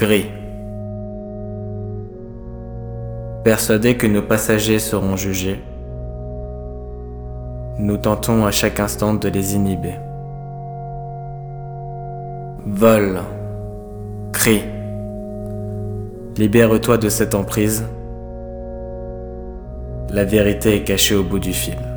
gris. Persuadés que nos passagers seront jugés, nous tentons à chaque instant de les inhiber. Vol, crie, libère-toi de cette emprise. La vérité est cachée au bout du fil.